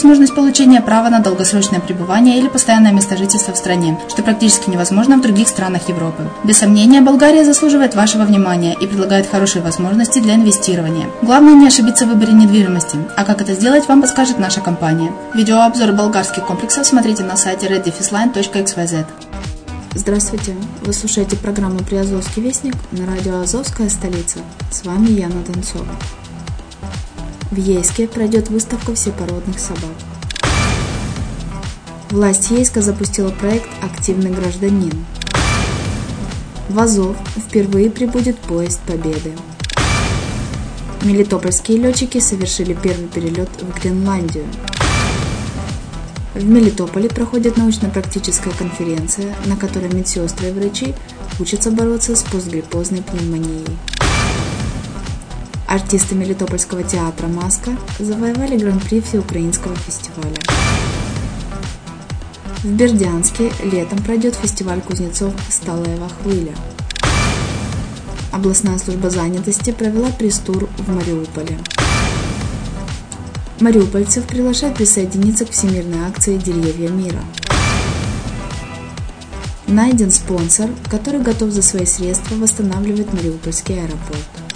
возможность получения права на долгосрочное пребывание или постоянное место жительства в стране, что практически невозможно в других странах Европы. Без сомнения, Болгария заслуживает вашего внимания и предлагает хорошие возможности для инвестирования. Главное не ошибиться в выборе недвижимости, а как это сделать, вам подскажет наша компания. Видеообзор болгарских комплексов смотрите на сайте reddefisline.xyz. Здравствуйте! Вы слушаете программу «Приазовский вестник» на радио «Азовская столица». С вами Яна Донцова. В Ейске пройдет выставка всепородных собак. Власть Ейска запустила проект «Активный гражданин». В Азов впервые прибудет поезд Победы. Мелитопольские летчики совершили первый перелет в Гренландию. В Мелитополе проходит научно-практическая конференция, на которой медсестры и врачи учатся бороться с постгриппозной пневмонией. Артисты Мелитопольского театра «Маска» завоевали гран-при всеукраинского фестиваля. В Бердянске летом пройдет фестиваль кузнецов «Сталаева хвыля». Областная служба занятости провела пресс-тур в Мариуполе. Мариупольцев приглашают присоединиться к всемирной акции «Деревья мира». Найден спонсор, который готов за свои средства восстанавливать Мариупольский аэропорт.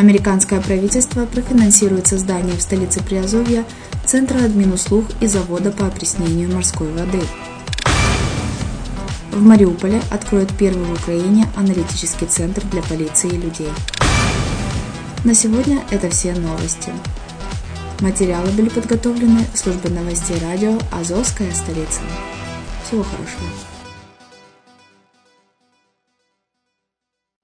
Американское правительство профинансирует создание в столице Приазовья Центра админуслуг и завода по опреснению морской воды. В Мариуполе откроют первый в Украине аналитический центр для полиции и людей. На сегодня это все новости. Материалы были подготовлены службой новостей радио «Азовская столица». Всего хорошего.